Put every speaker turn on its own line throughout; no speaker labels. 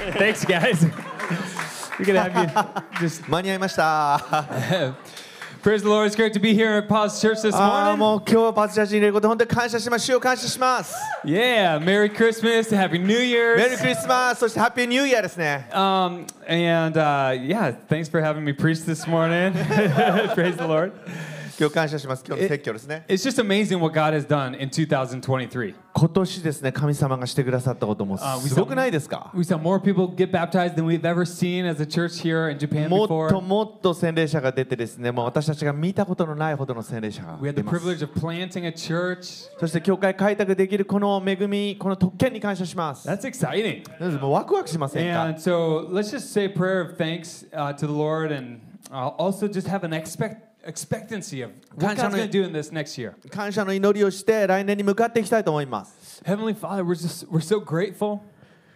Thanks, guys. We're gonna have you just
間に合いました。
praise the Lord. It's great to be here at Pause Church this
ああ
morning.
もう今日はパズ写真入れること本当に感謝します。主を感謝します。
Yeah, Merry Christmas, Happy New
メリー
Year's.
クリスマスそしてハッピーニューイヤーですね。
Um, and uh, yeah, thanks for having me preach this morning. praise the Lord.
今日感謝します。今日の説教ですね。
It's just amazing what God has done in 2023.
今年ですね神様がしてくださったことも
あ
すごくないですか
We saw more people get baptized than we've ever seen as a church here in Japan
もっと
before.
もっと洗礼者が出てですねもう私たちが見たことのないほどの洗礼者が
We had
出
the privilege of planting a church.
そして教会開拓できるこの恵みこの特権に感謝します
That's exciting.
もうワクワクしませんか
And so let's just say prayer of thanks uh, to the Lord and uh, also just have an expect expectancy of what God's going to do in this next year.
感謝の祈りをして来年に向かっていきたいと思います
Heavenly Father, we're just we're so grateful.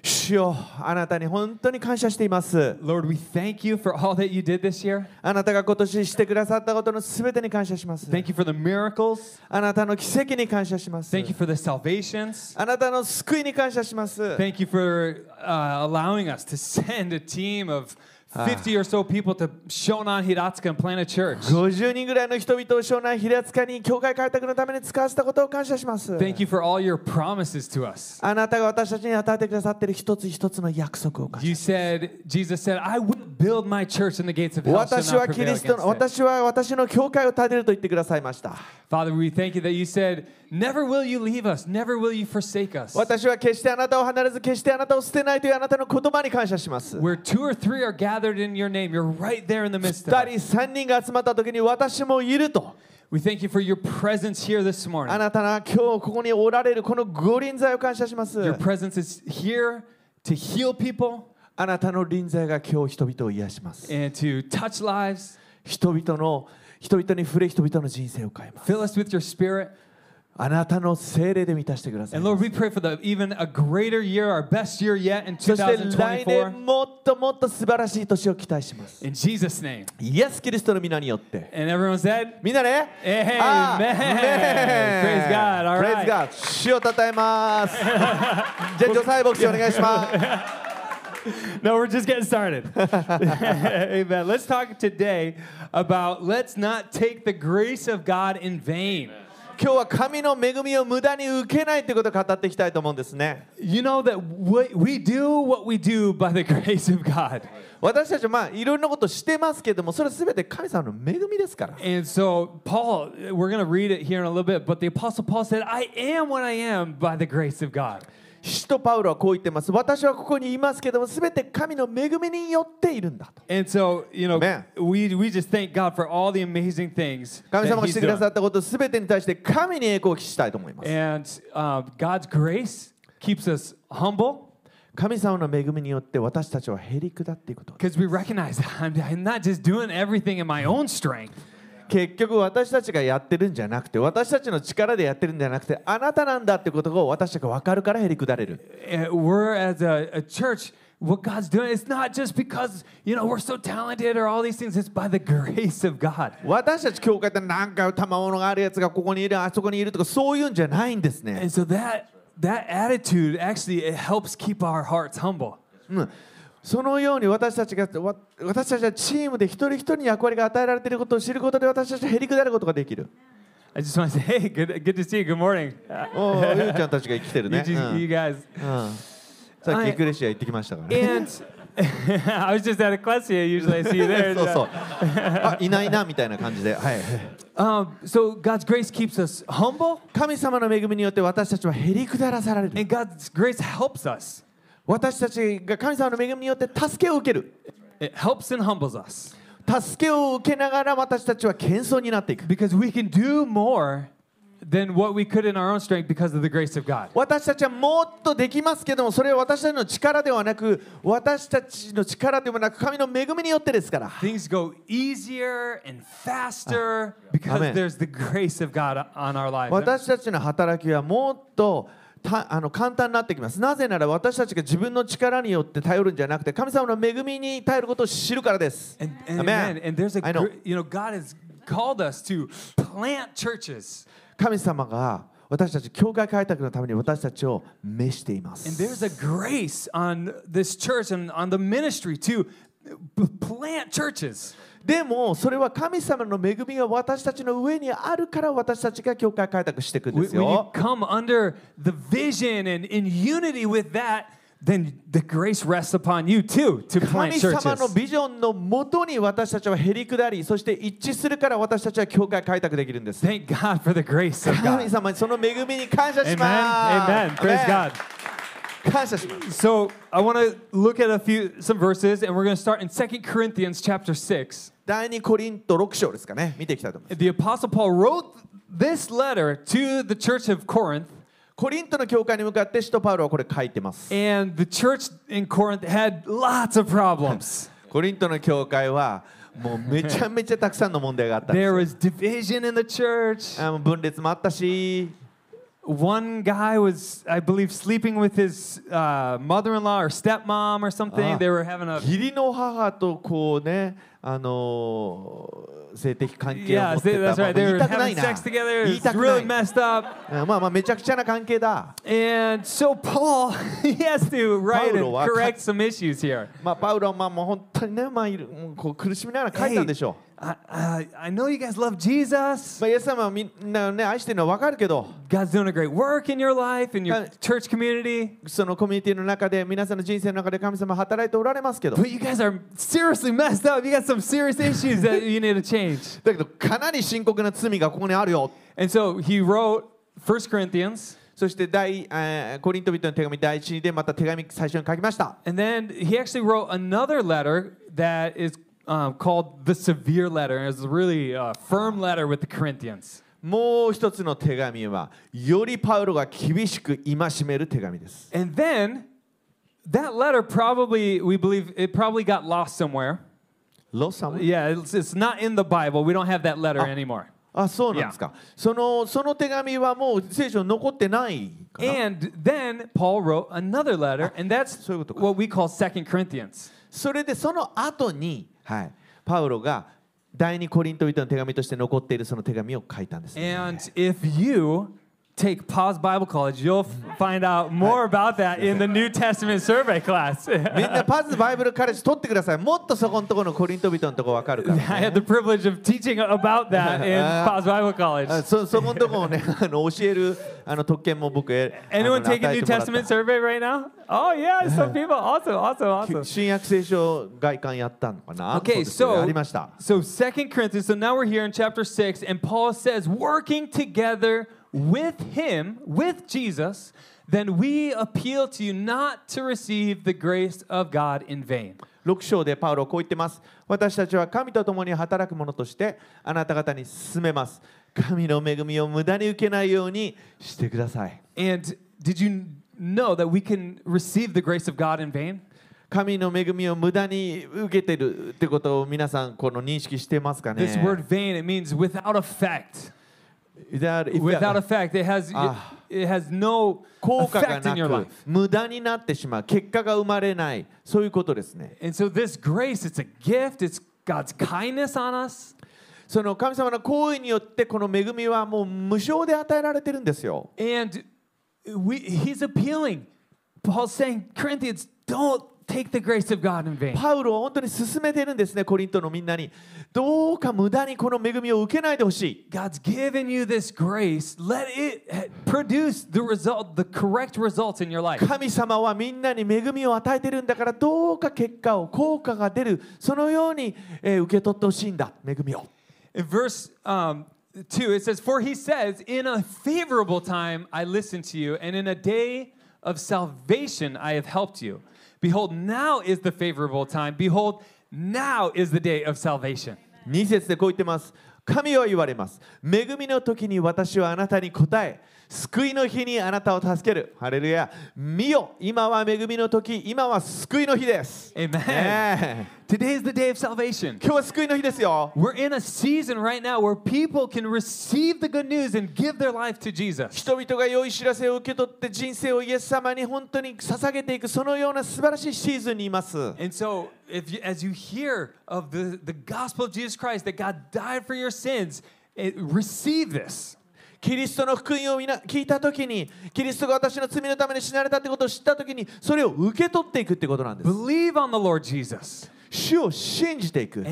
主よあなたに本当に感謝しています
Lord, we thank you for all that you did this year.
あなたが今年してくださったことのすべてに感謝します
Thank you for the miracles.
あなたの奇跡に感謝します
Thank you for the salvations.
あなたの救いに感謝します
Thank you for uh, allowing us to send a team of 50 or so people to Shonan Hiratsuka and plant a church.
50人ぐらいの人々を湘南平塚に教会開拓のために使わせたことを感謝します
Thank you for all your promises to us.
あなたが私たちに与えてくださっている一つ一つの約束を感謝
You said, Jesus said, I will build my church and the gates of hell shall
私
not
はキ
prevail
リスト
against
の
it.
私は私の教会を建てると言ってくださいました
Father, we thank you that you said, Never will you leave us, never will you forsake us.
私は決してあなたを離れず決してあなたを捨てないというあなたの言葉に感謝します
Where two or three are gathered in your name, you're right there in the midst of
二
us.
人三人が集まった時に私もいると
We thank you for your presence here this
あ
morning.
なたが今日ここにおられるこの御臨在を感謝します
Your presence is here to heal people
あなたの臨在が今日人々を癒します
and to touch lives.
人々の人々に触れ人々の人生を変えます
Fill us with your spirit.
あなたの精霊で満たしてください
And Lord, we pray for the even a greater year, our best year yet in
そして来
2024.
年もっともっと素晴らしい年を期待します
In Jesus' name.
イエス・キリストの皆によって
And everyone said,
みんなね
Amen.
アーメン
Praise God. All
Praise
right.
God 主をたたえますじゃあ女細牧師お願いします
No, we're just getting started. Amen. Let's talk today about let's not take the grace of God in vain.
今日は神の恵みを無駄に受けないということを語っていきたいと思うんですね
You know that we, we do what we do by the grace of God.
私たちはまあいろんなことしてますけどもそれは全て神様の恵みですから
And so, Paul, we're going to read it here in a little bit, but the Apostle Paul said, I am what I am by the grace of God.
使徒パウロはこう言ってます私はここにいますけども全て神の恵みによっているんだと
And so, you know, we, we just thank God for all the amazing things
神
that
様がしてくださ.ったこと全てに対して神に栄光を期したいと思います
And uh, God's grace keeps us humble
神様の恵みによって私たちはへり下っていくこと
because we recognize I'm, I'm not just doing everything in my own strength.
結局私たちがやってるんじゃなくて私たちの力でやってるんじゃなくてあなたなんだってことを私たちが分かるからへり下れる
Uh, We're as a, a church, what God's doing, it's not just because, you know, we're so talented or all these things, it's by the grace of God.
私たち教会ってなんか賜物があるやつがここにいるあそこにいるとかそういうんじゃないんですね
And so that that attitude actually it helps keep our hearts humble.
うんそのように私たちがわ私たちはチームで一人一人に役割が与えられていることを知ることで私たちはへり下ることができる
I just want to say, hey, good, good to see you. Good morning. Uh,
おうゆうちゃんたちが生きてる
you,
ね、
just,
うん
you guys.
うんさっきエクレシア行ってきましたからね
And I was just at Ecclesia. Usually I see you there.
そうそうあいないなみたいな感じで、はい、
Um, so God's grace keeps us humble,
神様の恵みによって私たちはへり下らされる
and God's grace helps us.
私たちが神様の恵みによって助けを受ける
It helps and humbles us
助けを受けながら私たちは謙遜になっていく
because we can do more than what we could in our own strength because of the grace of God.
私たちはもっとできますけどもそれは私たちの力ではなく私たちの力でもなく神の恵みによってですから
Things go easier and faster because there's the grace of God on our lives.
私たちの働きはもっとたあの簡単になってきます。なぜなら私たちが自分の力によって頼るんじゃなくて、神様の恵みに頼ることを知るからです。神様が私たち教会開拓のために私たちを召しています。
Plant churches.
でもそれは神様の恵みが私たちの上にあるから私たちが教会開拓していくんです
when you
よ
come under the vision and in unity with that, then the grace rests upon you too to plant
神様の
churches.
ビジョンのもとに私たちはへり下りそして一致するから私たちは教会開拓できるんです
Thank God for the grace of
神
God.
様にその恵みに感謝し
Amen.
ます
Amen. Praise God.
感謝します
So I want to look at a few some verses, and we're going to start in 2 Corinthians chapter 6.
第2コリント6章ですかね見ていきたいと思います
The Apostle Paul wrote this letter to the church of Corinth,
コリントの教会に向かって使徒パウロはこれ書いてます
and the church in Corinth had lots of problems.
コリントの教会はもうめちゃめちゃたくさんの問題があったんです
There
よ
was division in the church.
あの分裂もあったし
One guy was, I believe, sleeping with his uh, mother-in-law or stepmom or something.
Ah.
They were having a
義理の母とこうねあのー性的関係を持
yeah,
ってた
that's
まあ
right. They
言い
were
たくない
having
な
sex together.
言い
It's
たく
really
ない
messed up.
あまあまあめちゃくちゃな関係だ
And so Paul, he has to write and
Paulo は
correct some issues here.
まあパウロはまあもう本当にねまあいるもうこう苦しみながら書いたんでしょう う。
I, I, I know you guys love Jesus.
まあイエス様はみんなをね愛してるのは分かるけど
God's doing a great work in your life, in your
Uh,
church community.
そのコミュニティの中で皆さんの人生の中で神様は働いておられますけど
But you guys are seriously messed up. You got some serious issues that you need to change.
だけどかなり深刻な罪がここにあるよ
And so he wrote 1 Corinthians.
そして第、えーコリント人の手紙第一でまた手紙最初に書きました
And then he actually wrote another letter that is um, called the severe letter. And it's a really uh, firm letter with the Corinthians.
もう一つの手紙はよりパウロが厳しく戒める手紙です
And then that letter probably, we believe, it probably got lost somewhere.
ロサム
Yeah, it's, it's not in the Bible. We don't have that letter
Ah.
anymore.
あそうなんですか、そのその手紙はもう聖書に残ってないかな
And then Paul wrote another letter, and that's
そういうことか。
what we call Second Corinthians.
それでその後に、 はい、パウロが第二コリント人の手紙として残っているその手紙を書いたんです、ね。
And if you take Pause Bible College, you'll f- find out more about that in the New Testament survey class.
みんなパズバイブルカレッジ取ってください。もっとそこのところのコリント人のところ分かるから、
I had the privilege of teaching about that in Pause Bible
あ
College.
そそこのところをねあの教えるあの特権も僕へあの
Anyone taking
与え
New
てもらった
Testament survey right now? Oh yeah, some people. Awesome, awesome, awesome.
新約聖書外観やったのかな
Okay,
そうですね
so
ありました。
so Second Corinthians. So now we're here in chapter six, and Paul says, "Working together with Him, with Jesus, then we appeal to you not to receive the grace of God in vain."
6章でパウロはこう言ってます。私たちは神と共に働く者としてあなた方に進めます。神の恵みを無駄に受けないようにしてください。
And did you know that we can receive the grace of God in vain?
神の恵みを無駄に受けてるってことを皆さんこの認識してますかね
This word vain, it means without effect.
Without- if-
Without effect. It has it,
Ah.
it has no
効果が
effect
な
in your
く
life.
無駄になってしまう結果が生まれないそういうことですね
And so this grace, it's a gift, it's God's kindness on us.
その神様の行為によってこの恵みはもう無償で与えられてるんですよ
And we, he's appealing. Paul's saying, Corinthians, don't take the grace of God in vain.
パウロは本当に進めてるんですねコリントのみんなにどうか無駄にこの恵みを受けないでほしい
God's given you this grace. Let it produce the result, the correct results in your life.
神様はみんなに恵みを与えてるんだからどうか結果を効果が出るそのように、えー受け取ってほしいんだ恵みを
In verse um, 2, it says, For he says, In a favorable time I listened to you, and in a day of salvation I have helped you. Behold, now is the favorable time. Behold, now is the day of salvation.
2節でこう言ってます神は言われます恵みの時に私はあなたに答え 救いの日にあなたを助けるハレルヤ見よ今は恵みの時今は救いの日です
Amen.
ねえ
Today is the day of salvation.
今日は救いの日ですよ
We're in a season right now where people can receive the good news and give their life to Jesus.
人々が良い知らせを受け取って人生をイエス様に本当に捧げていくそのような素晴らしいシーズンにいます
And so, if you, as you hear of the, the gospel of Jesus Christ, that God died for your sins, it, receive this.
キリストの福音を聞いたときに、キリストが私の罪のために死なれたということを知ったときに、それを受け取っていくということなんです。主を信じていく。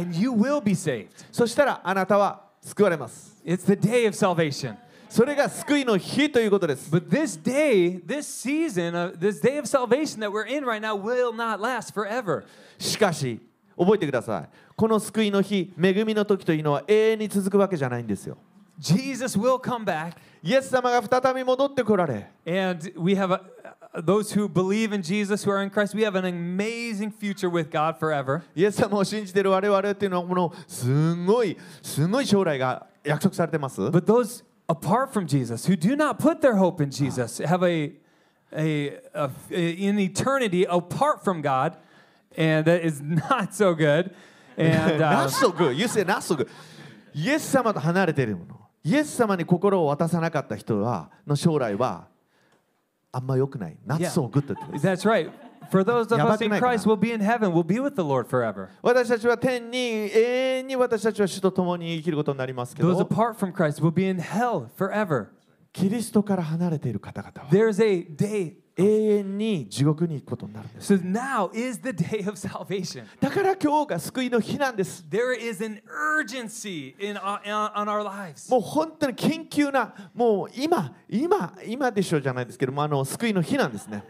そしたらあなたは救われます。
It's the day of salvation.
それが救いの日ということです。
But this day, this season, of, this day of salvation that we're in right now will not last forever.
しかし、覚えてください。この救いの日、恵みの時というのは永遠に続くわけじゃないんですよ。
Jesus will come back,
イエス様が再び戻ってこられ
and we have a, those who believe in Jesus, who are in Christ, we have an amazing future with God forever.
イエス様を信じている我々っていうのはこのすごいすごい将来が約束されてます
But those apart from Jesus, who do not put their hope in Jesus, have a, a, a in eternity apart from God, and that is not so good. And uh,
not so good. You say not so good. イエス様と離れているもの。 イエス様に心を渡さなかった人はの将来はあんま良くない。Not so good って言ってます。
that's right. For those of us
く
in？Christ, we'll be in heaven. We'll be with the Lord forever.
私たちは天に永遠に私たちは主と共に生きることになりますけ
Those
ど、
apart from Christ will be in hell forever.
キリストから離れている方々は
There's a day.
永遠に地獄に行くことになるんです。
So now is the day of salvation.
だから今日が救いの日なんです。
There is an urgency in uh, on our lives.
もう本当に緊急な、もう今、今、今でしょうじゃないですけども、あの救いの日なんですね。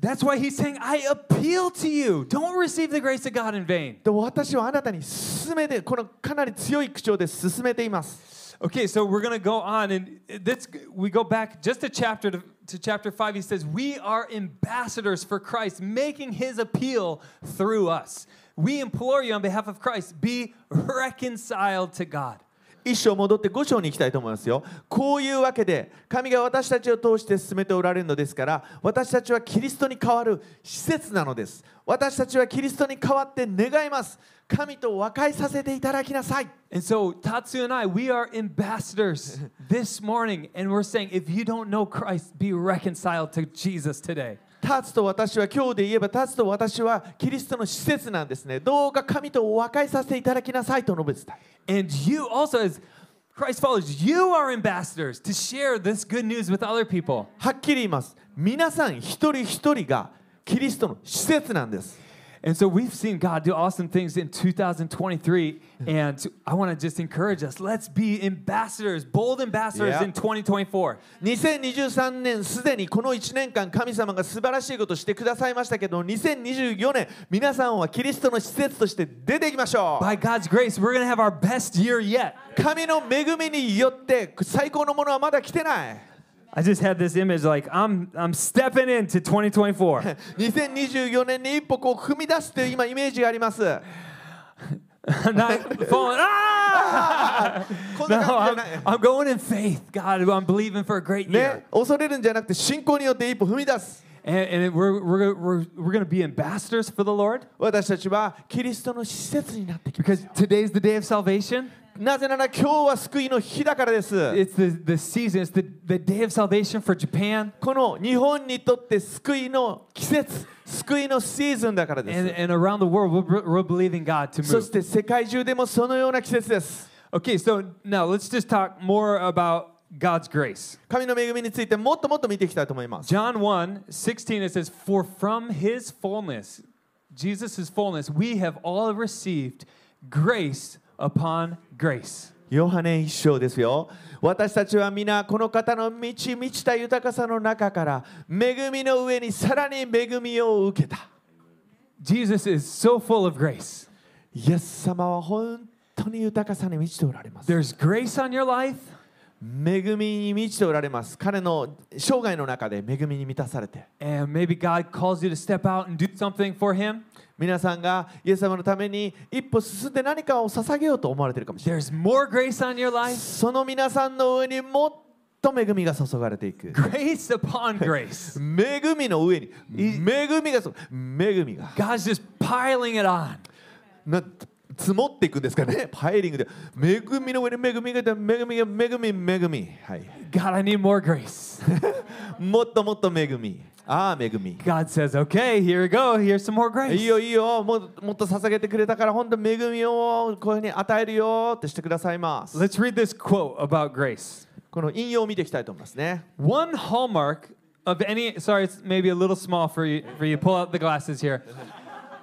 That's why he's saying, I appeal to you. Don't receive the grace of God in vain.
で私はあなたに進めて、このかなり強い口調で進めています。
Okay, so we're going to go on and this we go back just a chapter to, to chapter 5. He says, "We are ambassadors for Christ, making his appeal through us. We implore you on behalf of Christ, be reconciled to God."
一章戻って5章に行きたいと思いますよ。こういうわけで、神が私たちを通して進めておられるのですから、私たちはキリストに代わる施設なのです。私たちはキリストに代わって願います。神と和解させていただきなさい。
And so Tatsu and I, we are ambassadors this morning and we're saying if you don't know Christ, be reconciled to Jesus today.
立つと私は今日で言えば立つと私はキリストの施設なんですね。どうか神とお和解させていただきなさいと述べてた。
And
はっきり言います。皆さん一人一人がキリストの施設なんです。
And so we've seen God do awesome things in 2023. And I want to just encourage us let's be ambassadors, bold ambassadors in 2024.
2023年すでにこの1年間神様が素晴らしいことをしてくださいましたけど2024年皆さんはキリストの施設として出ていきましょう
By God's grace, we're going to have our best year yet.
神の恵みによって最高のものはまだ来てない
I just had this image like I'm, I'm stepping into 2024.
2024年に一歩こう踏み出すという今イメージがあります
I'm not falling. Ah!
こん
No,
な感
I'm,
じじゃない
I'm going in faith. God, I'm believing for a great year.
ね恐れるんじゃなくて信仰によって一歩踏み出す
And, and we're, we're, we're, we're going to be ambassadors for the Lord
私たちはキリストの施設になってきます
because today's the day of salvation.
なぜなら今日は救いの日だからです
It's the, the season, it's the, the day of salvation for Japan
この日本にとって救いの季節救いのシーズンだからで
and,
す
and around the world. We're, we're believing God to
そ
move.
して世界中でもそのような季節です
Okay, so now let's just talk more about God's grace.
神の恵みについてもっともっと見ていきたいと思います
John 1 16, it says, For from his fullness, Jesus' fullness, we have all received grace upon grace.
ヨハネ一章ですよ私たちは皆この方の満ち満ちた豊かさの中から恵みの上にさらに恵みを受けた
Jesus is so full of grace.
イエス様は本当に豊かさに満ちておられます
There's grace on your life,
恵みに満ちておられます彼の生涯の中で恵みに満たされて
and maybe God calls you to step out and do something for him.
皆さんがイエス様のために一歩進んで何かを捧げようと思われているかもしれない。
There's more grace on your life,
その皆さんの上にもっと恵みが注がれていく。
Grace upon grace.
恵みの上に。恵みがそ恵みが。
God's just piling it on.
な積もっていくんですかね。パイリングで。恵みの上に恵みが恵みが恵み恵み。はい。
God, I need more grace.
もっともっと恵みああ恵み
God says, okay, here we go. Here's some more
いい
grace.
よいいよもっともっと捧げてくれたから本当恵みをこういうふうに与えるよってしてくださいます
Let's read this quote about grace.
この引用を見ていきたいと思いますね
One hallmark of any, sorry, it's maybe a little small for you, for you. Pull out the glasses here.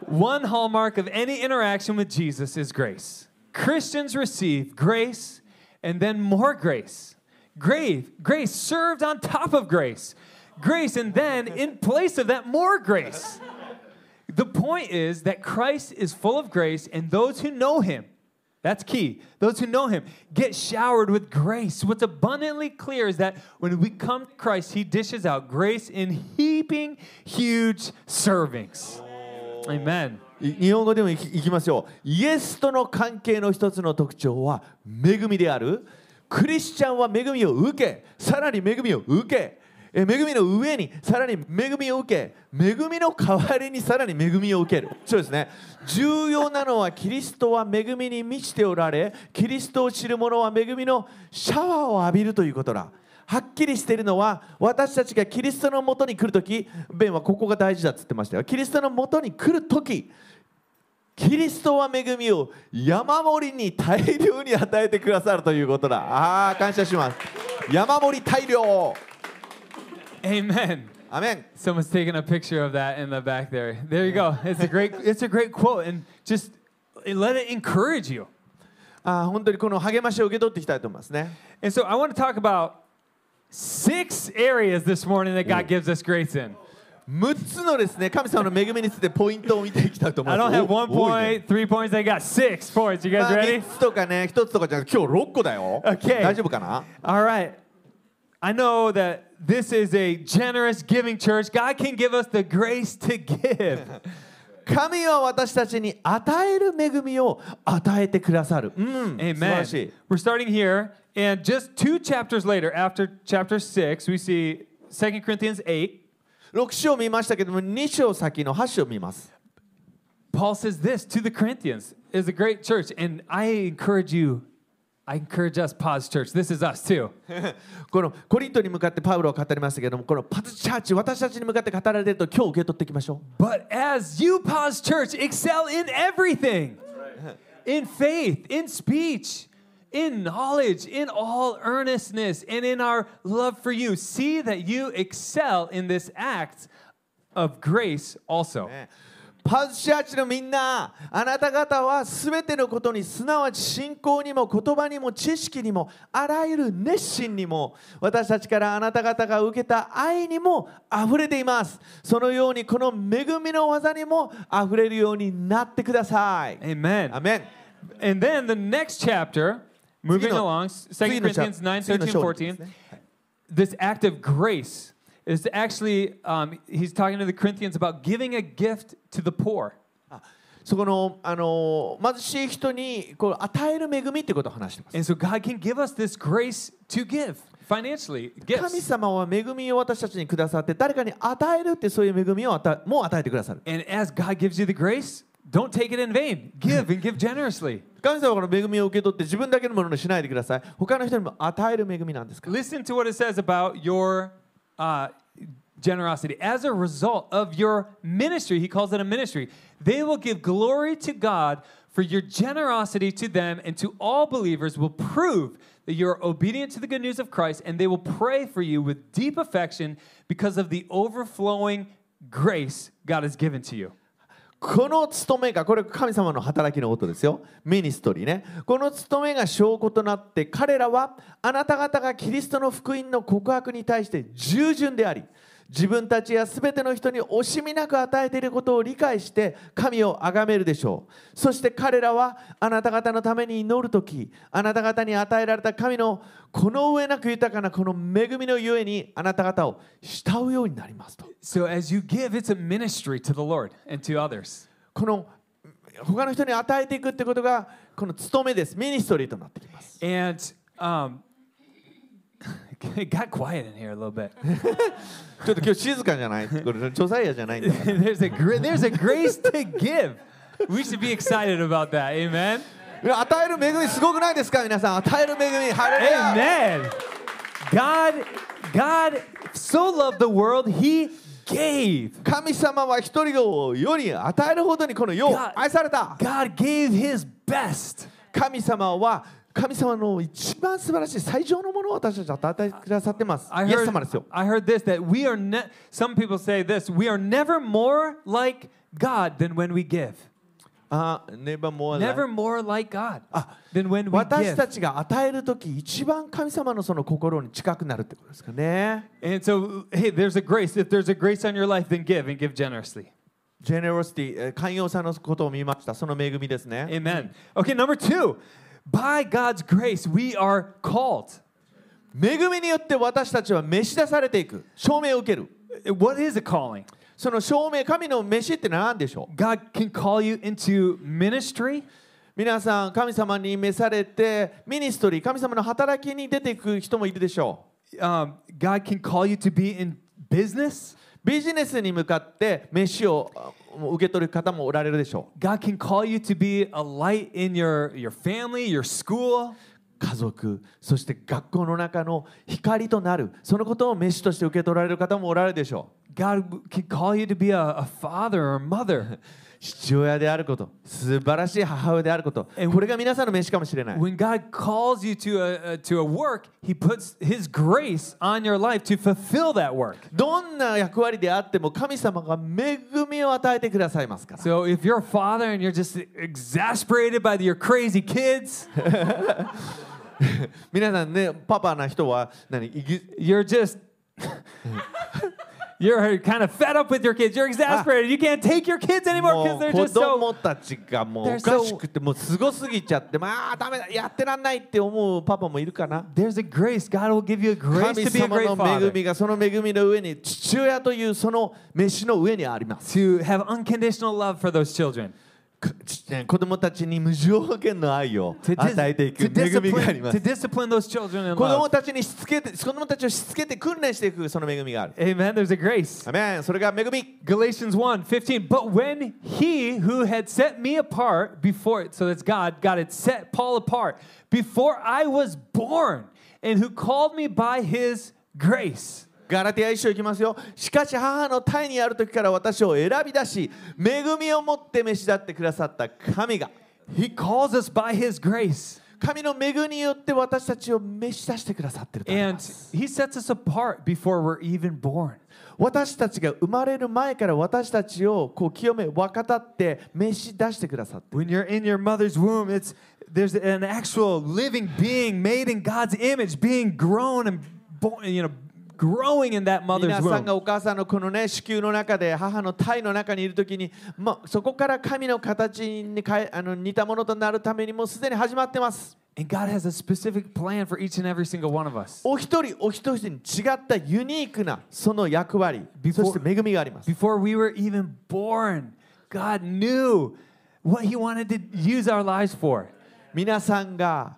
One hallmark of any interaction with Jesus is grace. Christians receive grace and then more grace. Grave, grace served on top of grace. Grace and then in place of that, more grace. The point is that Christ is full of grace, and those who know him, that's key. Those who know him get showered with grace. What's abundantly clear is that when we come to Christ, he dishes out grace in heaping huge servings. Amen.
い日本語でもいきいきますよイエスとの関係の一つの特徴は恵みであるクリスチャンは恵みを受けさらに恵みを受けえ 恵みの上にさらに恵みを受け恵みの代わりにさらに恵みを受ける。そうですね。重要なのはキリストは恵みに満ちておられキリストを知る者は恵みのシャワーを浴びるということだ。はっきりしているのは私たちがキリストのもとに来るときベンはここが大事だっつってましたよ。キリストのもとに来るときキリストは恵みを山盛りに大量に与えてくださるということだ。ああ感謝します。山盛り大量。
Amen.
アメン
Someone's taking a picture of that in the back there. There you go. It's a great it's a great quote and just let it encourage you.
あー本当にこの励ましを受け取っていきたいと思いますね
And so I want to talk about six areas this morning that God gives us grace in.
6つのですね神様の恵みについてポイントを見ていきたいと思い
I
ます
don't have
お
one
多いね
point, three points. I got six points. You
ま
guys
あ、
ready?
3つとかね1つとかじゃなくて今日6個だよ、
Okay.
大丈夫かな
All right. I know that this is a generous giving church. God can give us the grace to give.
神は私たちに与える恵みを与えてくださる。うん、素晴ら
Amen.
しい。
We're starting here, and just two chapters later, after chapter six, we see 2 Corinthians 8.
6章見ましたけども、2章先の8章見ます。
Paul says this to the Corinthians is a great church, and I encourage you, I encourage us, Pause Church. This is us too.
このコリントに向かってパウロは語りましたけども、このパズチャーチ、私たちに向かって語られていると今日受け取っていきましょう。
But as you, Pause Church, excel in everything in faith, in speech, in knowledge, in all earnestness, and in our love for you. See that you excel in this act of grace also.
ね パズチャーチのみんな、あなた方はすべてのことに、すなわち信仰にも言葉にも知識にも、あらゆる熱心にも、私たちからあなた方が受けた愛にも溢れています。そのように、この恵みの技にも溢れるようになってください。
Amen.
アメン。
And then the next chapter, moving along, 2
次のチャ
Corinthians 9,
次の
13,
章にで
14,
すね
this act of grace is actually, um, he's talking to the Corinthians about giving a gift to the poor.
そこの、あの貧しい人にこう与える恵みってことを話しています。
And so God can give us this grace to give financially
神
gifts.
様は恵みを私たちにくださって誰かに与えるってそういう恵みを与えもう与えてくださる
And as God gives you the grace, don't take it in vain. Give and give generously.
神様はこの恵みを受け取って自分だけのものにしないでください他の人にも与える恵みなんですか
Listen to what it says about your uh, generosity. As a result of your ministry, he calls it a ministry, they will give glory to God for your generosity to them and to all believers will prove that you're obedient to the good news of Christ and they will pray for you with deep affection because of the overflowing grace God has given to you.
この務めがこれ神様の働きの音ですよ。ミニストリーね。この務めが証拠となって彼らはあなた方がキリストの福音の告白に対して従順であり自分たちや全ての人に惜しみなく与えていることを理解して神を崇めるでしょう。そして彼らはあなた方のために祈る時あなた方に与えられた神のこの上なく豊かなこの恵みのゆえにあなた方を慕うようになりますと。
So as you give, it's a ministry to the Lord and to others.
この他の人に与えていくってことがこの務めです。ミニストリーとなってきます。
And um, it got quiet in here a little bit.
ちょっと今日静かじゃないこれジョサイアじゃないんだから
there's a gra- there's a grace to give. We should be excited about that. Amen.
いや与える恵みすごくないですか皆さん与える恵みハレルヤ
Amen. God, God so loved the world, He gave.
神様は一人を世に与えるほどにこの世を
God-
愛された
God gave His best.
神様は 神様の一番素晴らしい最上のものを私たちに与えてくださってますイエス様ですよ
I heard this that we are ne- some people say this we are never more like God than when we give.
あ never more
Never more like God
あ
than when we
私
give.
たちが与える時一番神様のその心に近くなるってことですかね
And so, hey, there's a grace. If there's a grace on your life, then give and give generously.
generosity えー寛容さのことを見ましたその恵みですね
Amen. Okay, number two. By God's grace, we are called.
恵みによって私たちは召し出されていく証明を受ける
What is a calling?
その証明神の召しって何でしょう
God can call you into ministry.
皆さん神様に召されてミニストリー神様の働きに出ていく人もいるでしょ
Um, God can call you to be in business.
うビジネスに向かって召しをあを受け取る方もおられるでしょ
う。Your, your family, your
家族、そして学校の中の光となる、そのことを飯として受け取られる方もおられるでしょう。
God can call you to be a, a father or mother.
父親であること素晴らしい母親であることこれが皆さんの召しかもしれない
When God calls you to a, to a work, He puts His grace on your life to fulfill that work.
どんな役割であっても神様が恵みを与えてくださいますから
So if you're a father and you're just exasperated by your crazy kids,
皆さんねパパな人は何
you're just you're kind of fed up with your kids. You're exasperated. You can't take your kids anymore
も
because
う
they're
子
just so
供たちがもうおかしくてもうすごすぎちゃってまあダメだやってらんないって思うパパもいるかな
there's a grace. God will give you a grace
神
to be a
様
great
の恵
father.
みがその恵みの上に父親というその飯の上にあります
To have unconditional love for those children.
かち子供たちに無条件の愛を
To, dis-
与えていく
to
恵みがあり
discipline,
ま
to
す
discipline those children in
子供
love.
たちにしつけて子供たちをしつけて訓練していくその恵みがある
Amen. There's a grace.
アメンそれが恵み
Galatians 1 15. But when he who had set me apart before it, so that's God, God had set Paul apart before I was born, and who called me by his grace.
ガラテヤ一章いきますよしかし母の胎にある時から私を選び出し恵みを持って召し立ってくださった神が
He calls us by his grace.
神の恵みによって私たちを召し出してくださってると思い
And
ます
he sets us apart before we're even born.
私たちが生まれる前から私たちをこう清め分かたって召し出してくださって
When you're in your mother's womb, it's there's an actual living being made in God's image, being grown and born, you know, growing in that mother's
皆さん
womb.
がお母さんのこのね子宮の中で母の胎の中にいる時に、まあ、そこから神の形に変えあの似たものとなるためにもうすでに始まってます
And God has a specific plan for each and every single one of us.
お一人お一人に違ったユニークなその役割
Before-
そして恵みがあります
Before we were even born, God knew what He wanted to use our lives for.
皆さんが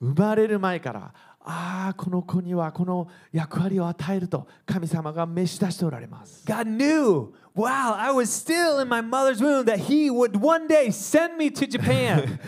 生まれる前からああこの子にはこの役割を与えると神様が召し出しておられます。
God knew, wow, I was still in my mother's womb, that He would one day send me to Japan.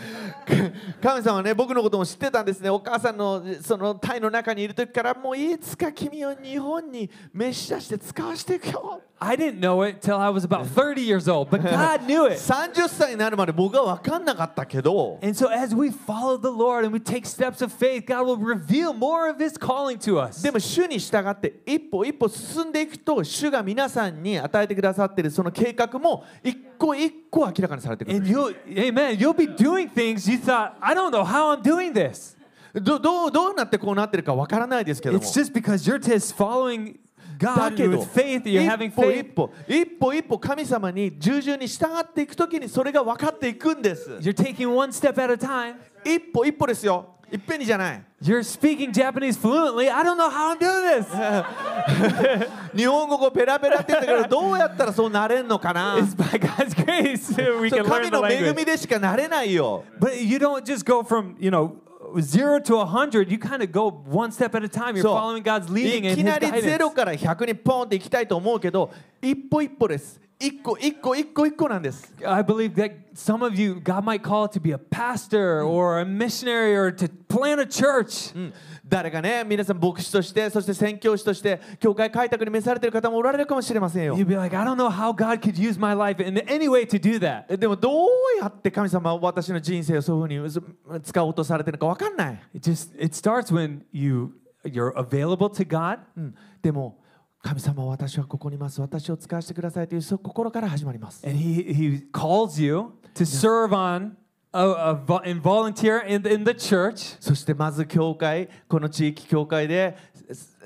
神様はね僕のことも知ってたんですねお母さんのその胎の中にいる時からもういつか君を日本に召し出して使わしていくよ
I didn't know it till I was about 30 years old, but God knew it.
30歳になるまで僕は分かんなかったけど
And so, as we follow the Lord and we take steps of faith, God will reveal more of His calling to us.
でも主に従って一歩一歩進んでいくと主が皆さんに与えてくださ っているその計画も一個一個明らかにされてくる
And you'll, amen, you'll be doing things you thought, I don't know how I'm doing this.
どどうどうなってこうなってるか分からないですけども
It's just because you're just following
だけど一歩一.歩一歩一歩神様に従順に従っていくときにそれが分かっていくんです
You're taking one step at a time.
一歩一歩ですよいっぺんにじゃない
You're speaking Japanese fluently. I don't know how I'm doing this.
日本語をペラペラって言うんだけどどうやったらそうなれんのかな
It's by God's grace we can learn
神
the
の恵
language.
みでしかなれないよ
But you don't just go from, you know, zero to a hundred. You kind of go one step at a time. You're following God's leading
い
and
き
His
なりゼロ
guidance.
から100にポンっていきたいと思うけど一歩一歩です一個一個一個一個なんです
I believe that some of you, God might call to be a pastor or a missionary or to plant a church.
うん誰かね皆さん牧師としてそして宣教師として教会開拓に召されている方もおられるかもしれませんよ
You'd be like, I don't know how God could use my life in any way to do that.
えでもどうやって神様は私の人生をそういうふうに使おうとされてるのか分かんない、
It just it starts when you you're available to God
うん、でも神様私はここにいます私を使わせてくださいという心から始まります
and he he calls you to serve on a, a, and volunteer in in the church.
そしてまず教会この地域教会です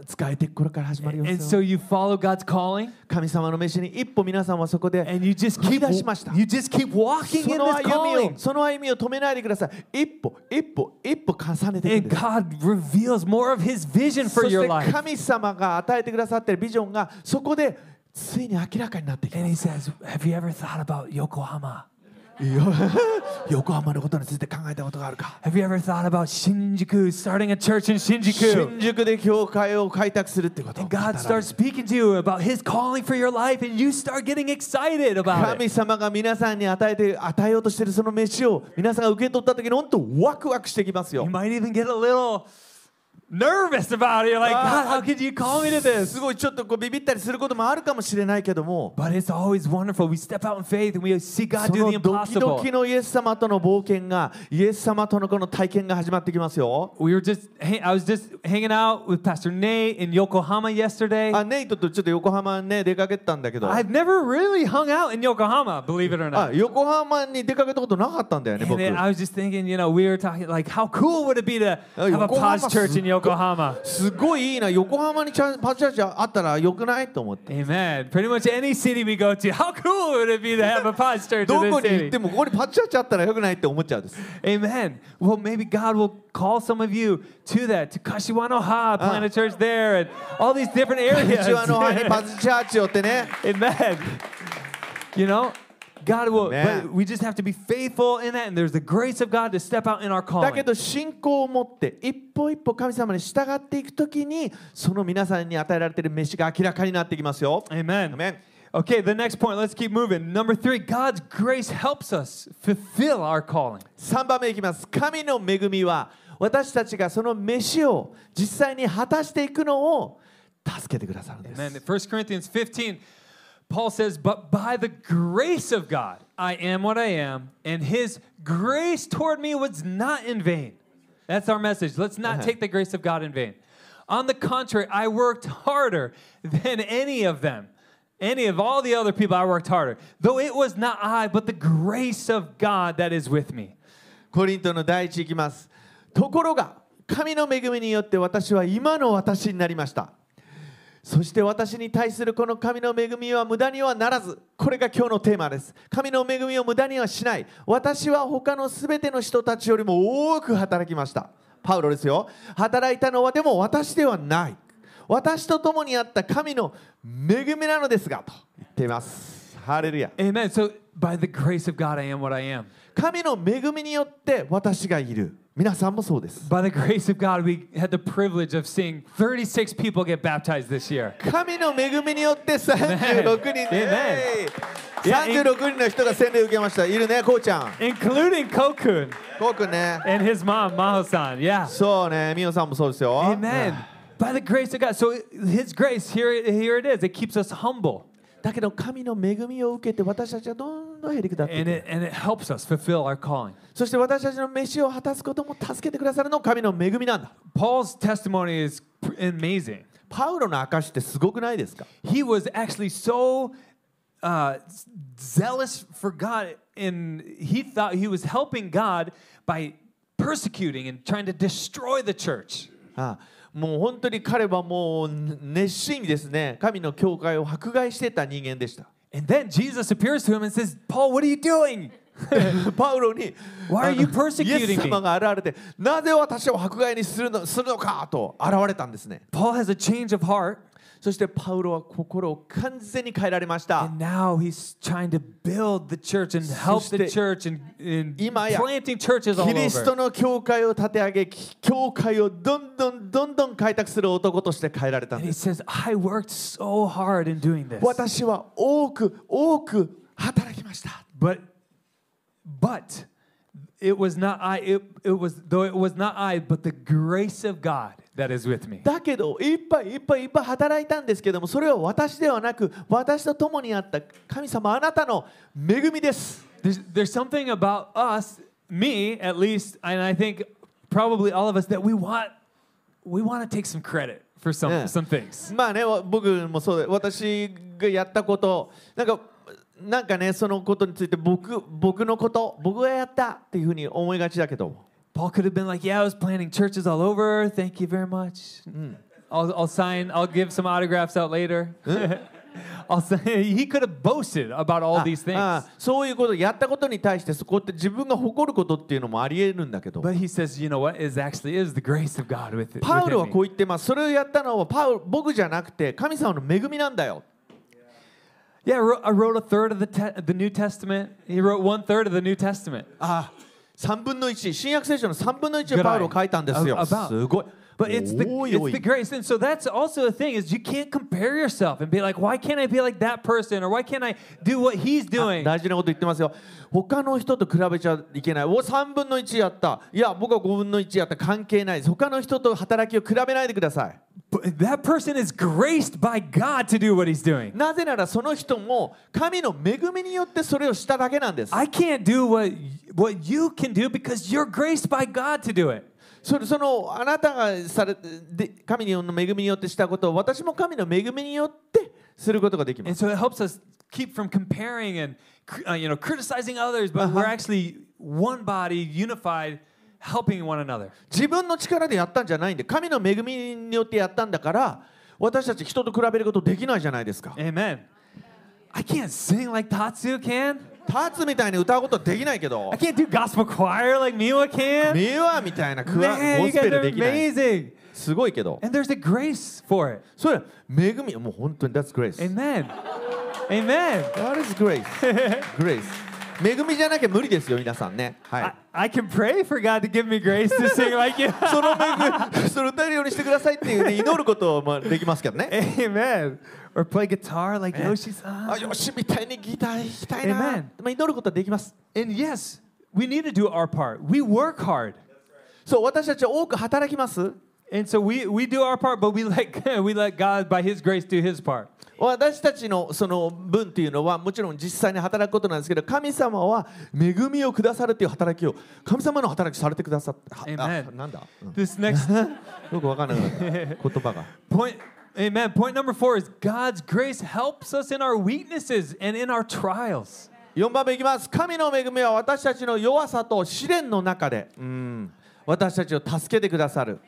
使えてこれから始まりますよ。
And so、you follow God's calling,
神様の命に一歩皆さんはそこでた。その歩みを止めないでください。一歩、一歩、一歩重ねていて神様が与えてくださっているビジョンがそこでついに明らかになってきま。横浜のことについて考えたことがあるか
Have you ever thought about Shinjuku, starting a church in Shinjuku?
新宿で教会を開拓するってこと
God starts speaking to you about his calling for your life, and you start getting excited about it.
神様が皆さんに与えて与えようとしているその飯を皆さんが受け取った時に本当ワクワクしてきますよ
You might even get a little nervous about it. You're like, God, how could you call me to
す
this?
ごいちょっとこうビビったりすることもあるかもしれないけども
But it's always wonderful. We step out in faith and we see God
そ
do the
のドキド
impossible.
キのイエス様との冒険がイエス様とのこの体験が始まってきますよ
We were just, I was just hanging out with Pastor Nate in Yokohama yesterday.
あネイトとちょっと横浜にね出かけてたんだけど
I've never really hung out in Yokohama, believe it or
あ
not.
横浜に出かけたことなかったんだよね
And
僕
then I was just thinking, you know, we were talking like, how cool would it be to
Oh,
have a
Yokohama
pause church in Yokohama?
すごいいいな横浜にちゃんパチャチャあったらよくないと思って
Amen. Pretty much any city we go to, how cool would it be to have a pause church
ど
in
こ
this
に行っ
city?
てもここにパチャチャあったらよくないって思っちゃうんです
Amen. Well, maybe God will call some of you to that, to Kashiwanoha, plant a church there, and all these different
うちはあのハニー
areas.
パズチャーチをってね
Amen. You know, God will,
Amen.
but we just have to be faithful in that, and there's the grace of God to step out in our
だけ
calling.
ど信仰を持って一歩一歩神様に従っていくときにその皆さんに与えられている飯が明らかになってきますよ。
Amen.
Amen.
Okay, the next point. Let's keep moving. Number three, God's grace helps us fulfill our calling.
3番目いきます。神の恵みは私たちがその飯を実際に果たしていくのを助けてくださるんで
Amen.
す。
1 Corinthians 15, Paul says, But by the grace of God, I am what I am, and his grace toward me was not in vain. That's our message. Let's not
Uh-huh.
take the grace of God in vain. On the contrary, I worked harder than any of them. Any of all the other people, I worked harder. Though it was not I, but the grace of God that is with me.
コリントの第一いきます。ところが神の恵みによって私は今の私になりました。 そして私に対するこの神の恵みは無駄にはならず、これが今日のテーマです。神の恵みを無駄にはしない。私は他のすべての人たちよりも多く働きました。パウロですよ。働いたのはでも私ではない。私と共にあった神の恵みなのですがと言っています。ハレルヤ。
Amen. So, by the grace of God, I am what I am.
神の恵みによって私がいる。皆さんもそうです。
By the grace of God, we had the privilege of seeing 36 people get baptized this year.
神の恵みによって36人ね
Amen.
36人の人が洗礼受けましたいるねこうちゃん
including Kokun
こうくんね
and his mom, Maho-san. Yeah.
そうねみおさんもそうですよ
Amen. By the grace of God. So his grace, here, here it is. It keeps us humble.
だけど神の恵みを受けて私たちはどん どんへりくだってい
And
く
it, and it helps us fulfill our calling.
そして私たちの飯を果たすことも助けてくださるの神の恵みなんだ
Paul's testimony is amazing.
パウロの証ってすごくないですか
He was actually so uh, zealous for God, and he thought he was helping God by persecuting and trying to destroy the church.
ああもう本当に彼はもう熱心にですね神の教会を迫害してた人間でした
And then Jesus appears to him and says, Paul, what are you doing?
パウロに
Why are you
あの
persecuting
イエス様が現れてなぜ私を迫害にするのするのかと現れたんですね
Paul has a change of heart.
そしてパウロは心を完全に変えられました。今や、キリストの教会を立て上げ、教会をどんどんどんどん開拓する男として変えられたんです。私は多く多く働きました。
That is with me.
だけどいっぱいいっぱいいっぱい働いたんですけどもそれは私ではなく私と共にあった神様あなたの恵みです。
There's there's something about us, me at least, and I think probably all of us that we want we want to take some credit for some some things.
まあね僕もそうで私がやったことなんかなんかねそのことについて僕僕のこと僕がやったっていうふうに思いがちだけど
Paul could have been like, "Yeah, I was planting churches all over. Thank you very much. I'll, I'll sign. I'll give some autographs out later. I'll say he could have boasted about all
あ
these things,
あそういうことやったことに対してそこって自分が誇ることっていうのもありえるんだけど
but he says, "You know what? Is actually is the grace of God with it."
パウロは
within
こ
me.
う言ってますそれをやったのはパウロ僕じゃなくて神様の恵みなんだよ
Yeah, I wrote, I wrote a third of the te- the New Testament. He wrote one third of the New Testament.
あ 3分の1新約聖書の3分の1をパウロ書いたんですよ。すごい
But it's the,
おい
it's the grace. And so that's also the thing is you can't compare yourself and be like, why can't I be like that person? Or why can't I do what he's
あ
doing?
大事なこと言ってますよ他の人と比べちゃいけないお3分の1やったいや僕は5分の1やった関係ないです他の人と働きを比べないでください
that person is graced by God to do what he's doing.
なぜならその人も神の恵みによってそれをしただけなんです
I can't do what, what you can do because you're graced by God to do it.
それそのあなたがされで神の恵みによってしたことを私も神の恵みによってすることができま
And
す
so it helps us keep from comparing and uh, you know criticizing others, but we're actually one body, unified, helping one another.
自分の力でやったんじゃないんで神の恵みによってやったんだから私たち人と比べることできないじゃないですか
Amen. I can't sing like Tatsu can.
ターツみたいに歌うことできないけど
I can't do gospel choir like Miwa can.
ミワみたいなクワ
Man,
ゴ
you
スペ
guys
ル
are
できない
amazing.
すごいけど
And there's a grace for it.
それ恵みもう本当に That's grace
Amen. Amen.
That is grace grace 恵みじゃなきゃ無理ですよ皆さんねはい
I, I can pray for God to give me grace to sing like you.
その恵みそれ歌えるようにしてくださいっていうね祈ることもできますけどね
Amen. Or play guitar like
Eh.
Yoshi-san.
あよしみたいにギター弾きたいな
Amen.
まあ祈ることはできます
And yes, we need to do our part. We work hard.
そう私たちは多く働きます
And so we, we do our part, but we let, we let God, by His grace, do His part.
私たちのその分っていうのはもちろん実際に働くことなんですけど神様は恵みをくださるっていう働きを神様の働きされてくださったは
Amen.
あなんだ、うん
This next
よくわからなかった言葉が
point, amen. Point number four is God's grace helps us in our weaknesses and in our trials.
4番目いきます神の恵みは私たちの弱さと試練の中でうん私たちを助けてくださる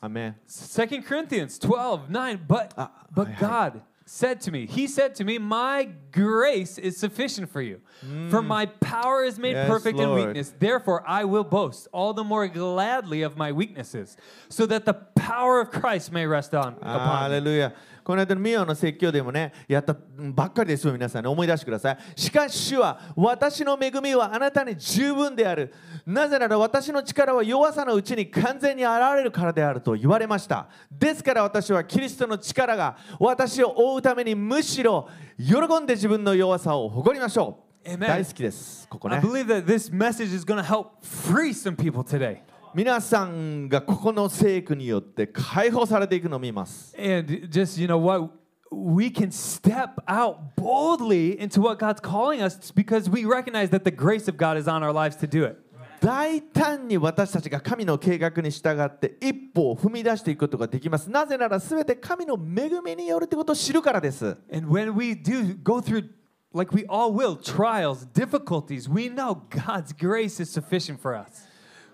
アメン
Second Corinthians 12, 9. But,
Ah,
but
hi, hi.
God said to me, He said to me, My grace is sufficient for you. For my power is made
Yes,
perfect in
Lord.
weakness. Therefore, I will boast all the more gladly of my weaknesses, so that the power of Christ may rest on
ハ
upon
レ
me.
この間のミオの説教でもねやったばっかりですよ皆さんね思い出してくださいしかし主は私の恵みはあなたに十分であるなぜなら私の力は弱さのうちに完全に現れるからであると言われましたですから私はキリストの力が私を覆うためにむしろ喜んで自分の弱さを誇りましょう
Amen.
大好きですここ
I
ね
believe that this message is going to help free some people today.
皆さんがここの聖句によって解放されていくのを見ます
And just, you know what? We can step out boldly into what God's calling us because we recognize that the grace of God is on our lives to do it.
大胆に私たちが神の計画に従って一歩を踏み出していくことができます。なぜなら全て神の恵みによるということを知るからです。
And when we do go through, like we all will, trials, difficulties, we know God's grace is sufficient for us.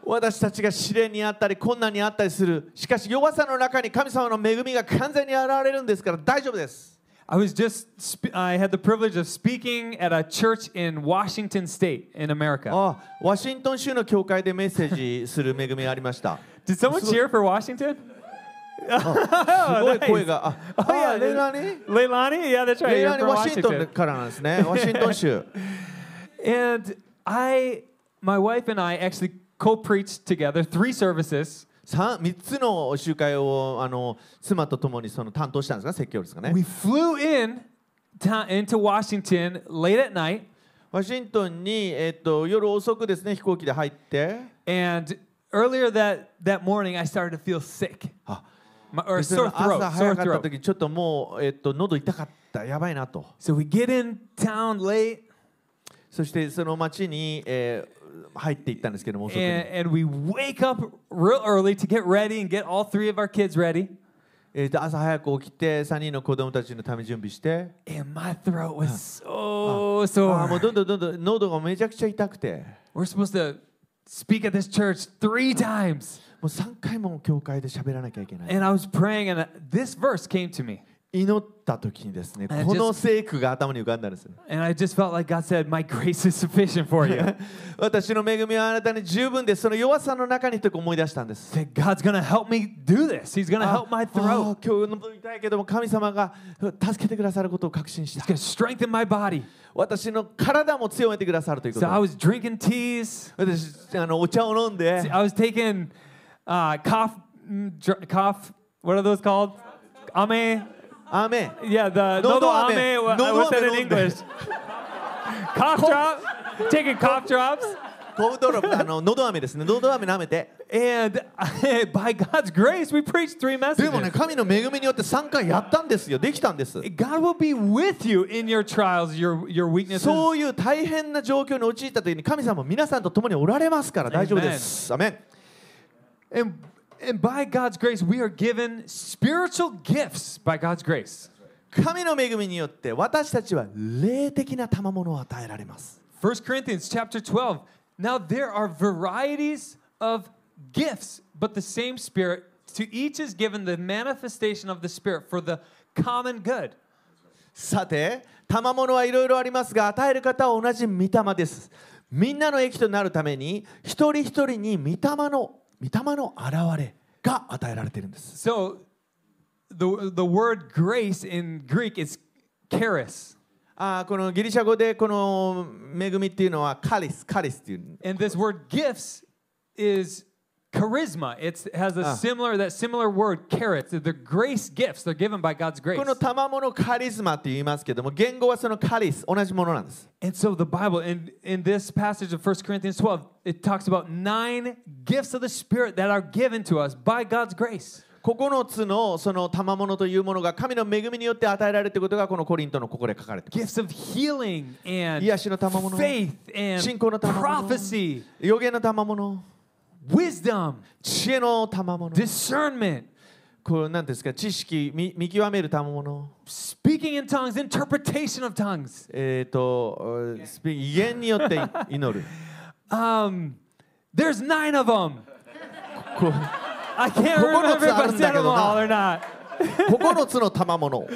私たちが試練にあったり困難にあったりする。しかし弱さの中に神様の恵みが完全に現れるんですから大丈夫です
I was just, sp- I had the privilege of speaking at a church in Washington State in America.
あワシントン州の教会でメッセージする恵みがありました
Did someone cheer for Washington?
すごい声が。あ、あ
yeah,
レイラニ
Leilani? Yeah, that's right.
レイ
You're
ラニ
from
ワシントン
Washington.
からなんですね。ワシントン州。
And I, my wife and I actually co-preached together three services.
三三つの集会をあの妻と共にその担当したんですか説教ですかね
We。flew in to, into Washington late at night,
ワシントンにえっと夜遅くですね飛行機で入って。
and earlier that that morning I started to feel sick,
あ
My- or
で
sore
朝
throat,
早
sore
かった.時ちょっともうえっと喉痛かったやばいなと。
So we get in town late,
そしてその町に、えー入っていったんですけども遅くに
and, and we wake up real early to get ready and get all three of our kids ready.
えーと朝早く起きて3人の子供たちのため準備して。
And my throat was so
あーもう
sore.
どんどんどんどん喉がめちゃくちゃ痛くて
We're supposed to speak at this church three times.
もう3回も教会で喋らなきゃいけない
And I was praying, and this verse came to me.
祈った時にですね、この聖句が頭に浮かんだんです。私の恵みはあなたに十分です。その弱さの中にと思い出したんです。今日飲みたいけども、神様が助けてくださることを確信した。
Strengthen my body.
私の体も強めてくださるということ。
So、I was drinking teas.
私あのお茶を飲んで。
So、I was taking、uh, cough, cough, what are those called? 雨。
雨
Yeah, the
No,
nodo
no, ame.
ame.
No,
what's that in
ame,
English? cough drop? Taking cough drops.
コブドロップあの喉飴ですね喉飴舐めて
And by God's grace, we preached three
でもね
messages.
神の恵みによって3回やったんですよできたんです
God will be with you in your trials, your, your weaknesses.
そういう大変な状況に陥った時に神様も皆さんと共におられますから大丈夫です。アメン
And, and by God's grace, we are given spiritual gifts by God's grace.
神の恵みによって私たちは霊的な賜物を与えられます。
1 Corinthians chapter 12. Now there are varieties of gifts, but the same Spirit. To each is given the manifestation of the Spirit for the common good.
さて、賜物はいろいろありますが、与える方は同じ御霊です。みんなの益となるために、一人一人に御霊の 御霊の現れが与えられているんです。
So the, the word grace in Greek is charis.
あーこのギリシャ語でこの恵みっていうのはカリス、カリスっていう。
And this word gifts is charisma. It's, it has a
Ah.
similar that similar word charis. They're grace gifts. They're given by God's grace.
この賜物カリスマって言いますけども、言語はそのカリス、同じものなんです。
And so the Bible, in, in this passage of 1 Corinthians 12, it talks about nine gifts of the Spirit that are given to us by God's grace.
9つのその賜物というものが神の恵みによって与えられるということがこのコリントのここで書かれています。
Gifts of healing and
癒しの賜物
faith and
信仰の賜物
prophecy,
予言の賜物、
Wisdom,
知恵の賜物、
discernment,
こうなんですか知識見見極める賜物、
speaking in tongues, interpretation of tongues.
えっ、と威厳によって祈る。
Um, there's nine of them. I can't
9
remember if I said
け
them all or not.
9つの賜物。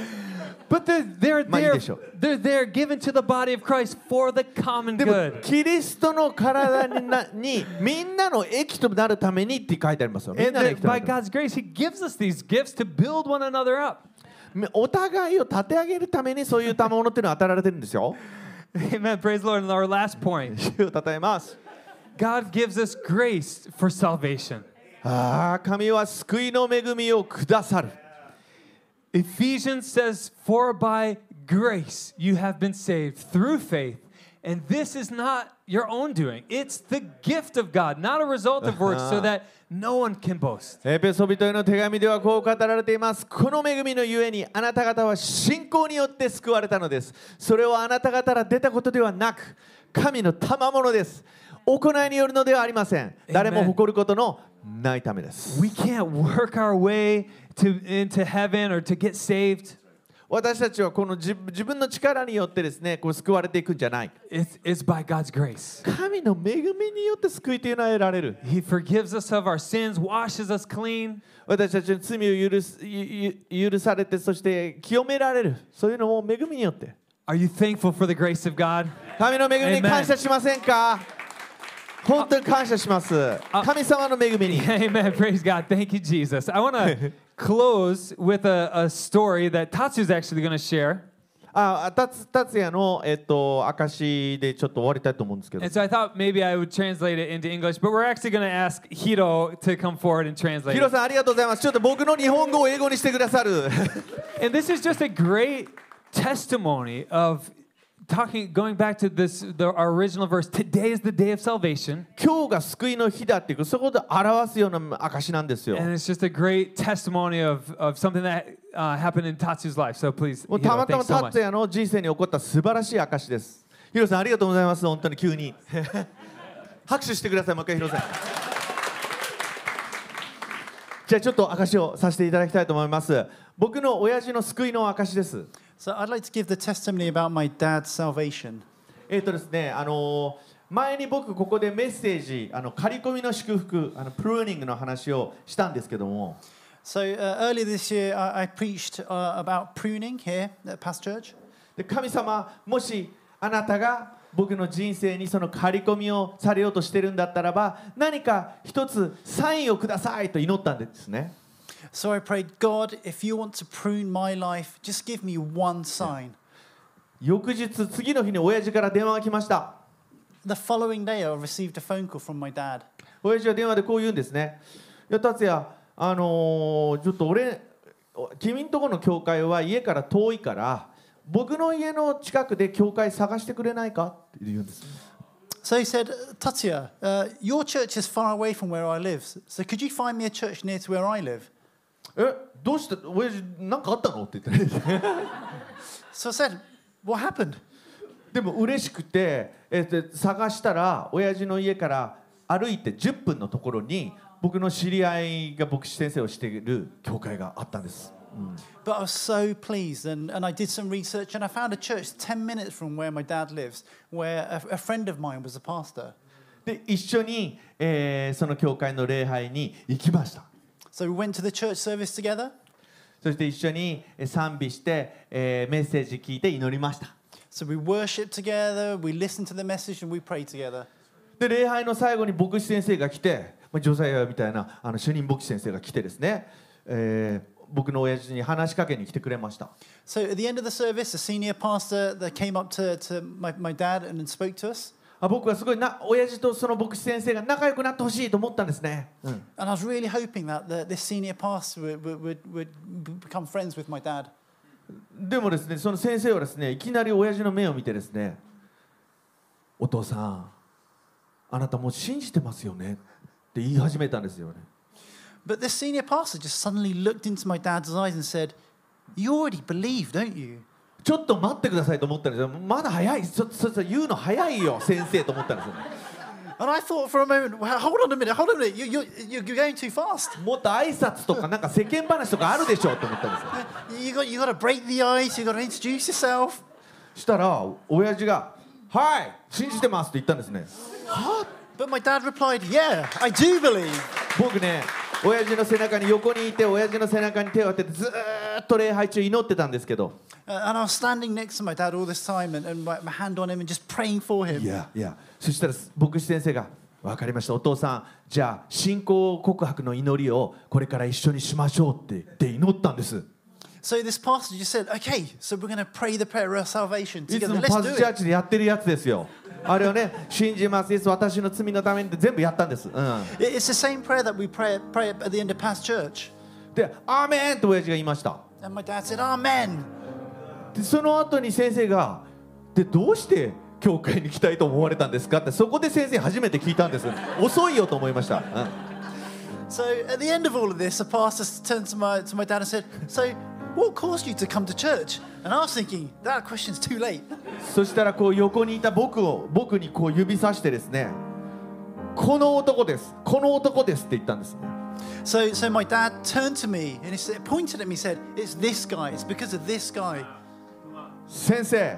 But they're, they're, they're, they're, they're given to the body of Christ for the common
でも
good.
キリストの体になにみんなの益となるためにって書いてありますよ。みん
And
なの
that
益とな
by
るために
God's grace, He gives us these gifts to build one another up.
お互いを立て上げるためにそういう賜物っていうのは与えられてるんですよ。
Amen. Praise the Lord. And our last point
主を称えます。
God gives us grace for salvation.
ああ、神は救いの恵みをくださる。
Ephesians says, For by grace you have been saved through faith. And this is not your own doing, it's the gift of God, not a result of works, so that no one can boast.
エペソビトへの手紙ではこう語られています。この恵みのゆえにあなた方は信仰によって救われたのです。それはあなた方から出たことではなく、神の賜物です。行いによるのではありません。誰も誇ることのないためです。
We can't work our way to, into heaven or to get saved.
私たちはこの自自分の力によってですね、こう救われていくんじゃない。
It's, it's by God's grace.
神の恵みによって救いというのは得られる。
He forgives us of our sins, washes us clean.
私たちの罪を許す許されて、そして清められる。そういうのも恵みによって。
Are you thankful for the grace of God?
神の恵みに感謝しませんか？本当に感謝します。神様の恵みに。
Amen. Praise God. Thank you, Jesus. I want to close with a, a story that Tatsu's actually going to share.
あ達達也の、えっと、証でちょっと終わりたいと思うんですけど
And so I thought maybe I would translate it into English, but we're actually going to ask Hiro to come forward and translate
ヒロ
it.
さんありがとうございますちょっと僕の日本語を英語にしてくださる
And this is just a great testimony of talking, going back to this, the, our original verse. Today is the day of salvation.
今日が救いの日だっていうそこで表すような証なんですよ
And it's just a great testimony of, of something that uh, happened in Tatsu's life. So please,
もうたまたま.也の人生に起こった素晴らしい証ですヒロさんありがとうございます本当に急に拍手してくださいもう一回ヒロさんじゃあちょっと証をさせていただきたいと思います僕の親父の救いの証です
So I'd like to give the testimony about my dad's salvation.
えっ、とですねあのー前に僕ここでメッセージあの刈り込みの祝福あのプルーニングの話をしたんですけども
So uh, earlier this year, I, I preached uh, about pruning here at Past Church.
で神様もしあなたが僕の人生にその刈り込みをされようとしてるんだったらば何か一つサインをくださいと祈ったんですね
So I prayed, God, if you want to prune my life, just give me one sign.
翌日次の日に親父から電話が来ました
The following day, I received a phone call from my dad.
親父は電話でこう言うんですねいや達也あのーちょっと俺君んとこの教会は家から遠いから僕の家の近くで教会探してくれないかって言うんです
So he said, Tatya, uh, your church is far away from where I live. So could you find me a church near to where I live?
えどうして親父何かあったのって言ってね
So I said, What happened?
でも嬉しくて、えーで探したら親父の家から歩いて10分のところに僕の知り合いが牧師先生をしている教会があったんです。
But I was so pleased, and, and I did some research, and I found a church 10 minutes from where my dad lives, where a, a friend of mine was a pastor.
で一緒に、えーその教会の礼拝に行きました。
So we went to the church service together.
そして一緒にえー賛美して、えーメッセージ聞いて祈りました。
So we worshiped together, we listened to the message, and we prayed together.
で礼拝の最後に牧師先生が来て、まあ、ジョザイアみたいなあの主任牧師先生が来てですね、えー僕の親父に話しかけに来てくれました。
So at the end of the service, a senior pastor that came up to, to my, my dad and spoke to us.
あ僕はすごいな親父とその牧師先生が仲良くなってほしいと思ったんですね。うん
And I was really hoping that the, this senior pastor would, would, would, would become friends with my dad.
でもですねその先生はですねいきなり親父の目を見てですね「お父さんあなたもう信じてますよね」って言い始めたんですよね
But this senior pastor just suddenly looked into my dad's eyes and said, You already believe, don't you?
ちょっと待ってくださいと思ったんですよまだ早いちょっと言うの早いよ先生と思ったんですよね
And I thought for a moment, hold on a minute, hold on a minute, you, you, you're going too fast.
もっと挨拶とかなんか世間話とかあるでしょと思ったんですよ
You got, you got to break the ice, you got to introduce yourself.
したら親父が「はい信じてます」って言ったんですね
But my dad replied, Yeah, I do believe.
僕ね親父の背中に横にいて親父の背中に手を当ててずっと礼拝中祈ってたんですけど。そしたら牧師先生が分かりました。お父さんじゃあ信仰告白の祈りをこれから一緒にしましょうって,っ祈ったんです。
So this pastor just said, okay, so
あれをね、信じます、私の罪のために全部やったんです。で、アーメンと親父が言いました。で、その後に先生が、で、どうして教会に来たいと思われたんですかって、そこで先生初めて聞いたんです。遅いよと思いました。
What caused you to come to church? And I was thinking, That question's too late.
そしたらこう横にいた僕を僕にこう指さしてですねこの男ですこの男ですって言ったんですね
So, so my dad turned to me and he said, pointed at me and said, It's this guy. It's because of this guy.
先生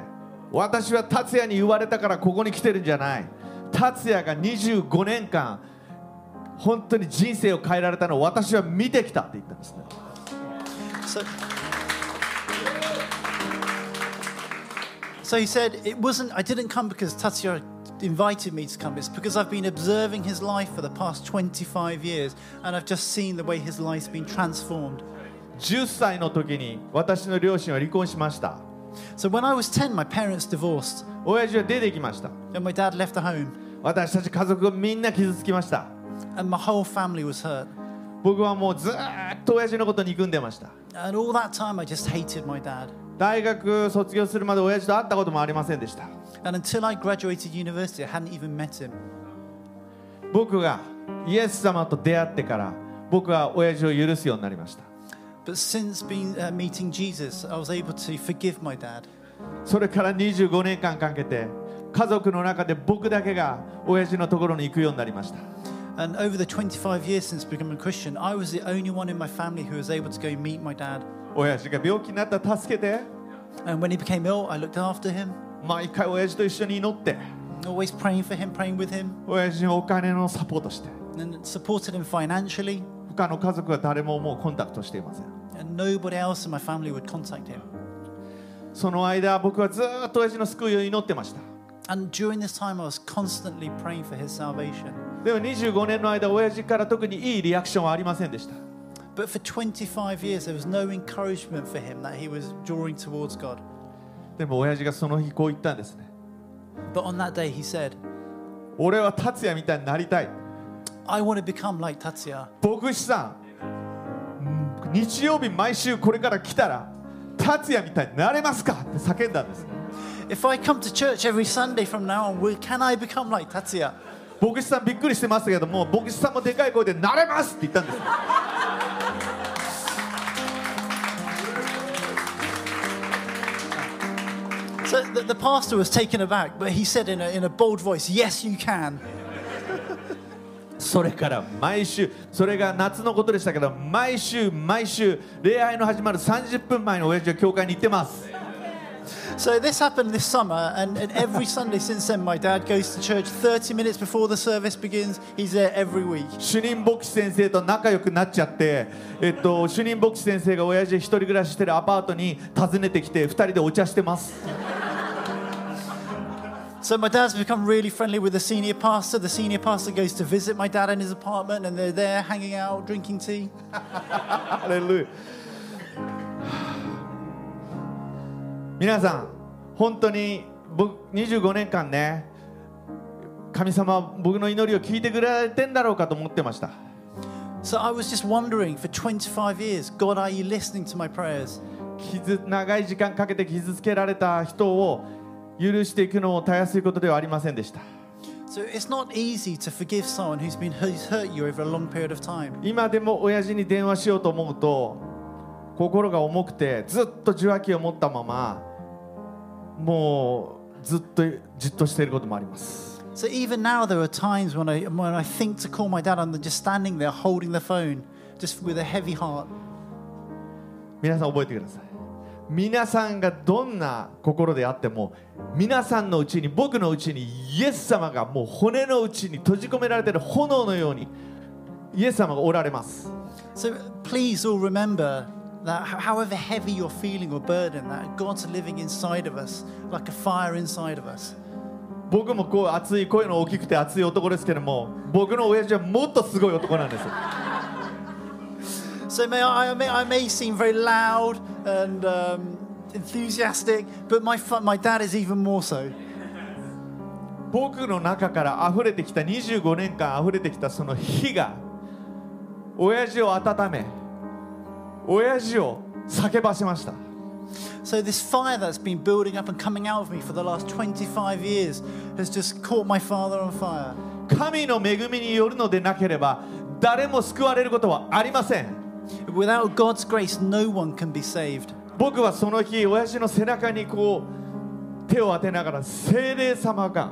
私は達也に言われたからここに来てるんじゃない達也が25年間本当に人生を変えられたのを私は見てきたって言ったんですね
So, so he said, It wasn't, I didn't come because Tatsuya invited me to come. It's because I've been observing his life for the past 25 years and I've just seen the way his life's been transformed.
10歳の時に私の両親は離婚しました
So when I was 10, my parents divorced,
親父は出てきました
and my dad left the home,
私たち家族がみんな傷つきました
and my whole family was hurt.
僕はもうずーっと親父のこと憎んでました
And all that time, I just hated my dad.
大学卒業するまで親父と会ったこともありませんでした
And until I graduated university, I hadn't even met him.
僕がイエス様と出会ってから僕は親父を許すようになりました
But since being, uh, meeting Jesus, I was able to forgive my dad.
それから25年間かけて家族の中で僕だけが親父のところに行くようになりました
And over the 25 years since becoming a Christian, I was the only one in my family who was able to go meet my dad.
親父が病気になったら助けて
And when he became ill, I looked after him,
毎回親父と一緒に祈って
always praying for him, praying with him,
親父にお金のサポートして
and supported him financially.
他の家族は誰ももうコンタクトしていません
And nobody else in my family would contact him.
その間僕はずーっと親父の救いを祈ってました
And during this time, I was constantly praying for his salvation.
でも25年の間親父から特にいいリアクションはありませんでした
But for 25 years, there was no encouragement for him that he was drawing towards God.
でも親父がその日こう言ったんですね
But on that day, he said,
俺は達也みたいになりたい
I want to become like Tatsuya.
牧師さんうん日曜日毎週これから来たら達也みたいになれますかって叫んだんです
If I come to church every Sunday from now on, will, can I become like Tatsuya?
牧師さんびっくりしてますけども牧師さんもでかい声で「なれます!」って言ったんです
So the, the pastor was taken aback, but he said in a, in a bold voice, Yes, you can.
それから毎週それが夏のことでしたけど毎週毎週礼拝の始まる30分前の親父は教会に行ってます
So this happened this summer, and, and every Sunday since then, my dad goes to church 30 minutes before the service begins. He's there every week.
主任牧師先生と仲良くなっちゃって、えっと、主任牧師先生が親父一人暮らししてるアパートに訪ねてきて2人でお茶してます
So my dad's become really friendly with the senior pastor. The senior pastor goes to visit my dad in his apartment, and they're there hanging out, drinking tea.
ハ 皆さん、本当に僕25年間ね、神様、僕の祈りを聞いてくれてんだろうかと思ってました。長い時間かけて傷つけられた人を許していくのをたやすいことではありませんでした。今でも親父に電話しようと思うと心が重くてずっと受話器を持ったまま。もうずっとじっとしていることもあります
So even now, there are times when I when I think to call my dad, I'm just standing there holding the phone, just with a heavy heart.
皆さん覚えてください皆さんがどんな心であっても皆さんのうちに僕のうちにイエス様がもう骨のうちに閉じ込められている炎のようにイエス様がおられます
So please all remember that however heavy you're feeling or burdened, that God's living inside of us, like a fire inside of us.
僕もこう熱い声の大きくて熱い男ですけども僕の親父はもっとすごい男なんです
So may I, I, may, I may seem very loud and um, enthusiastic, but my my dad is even more so.
僕の中から溢れてきた25年間溢れてきたその火が親父を温め親父を叫ばせました
So this fire that's been building up and coming out of me for the last 25 years has just caught my father on fire.
神の恵みによるのでなければ誰も救われることはありません
Without God's grace, no one can be saved.
僕はその日親父の背中にこう手を当てながら精霊様が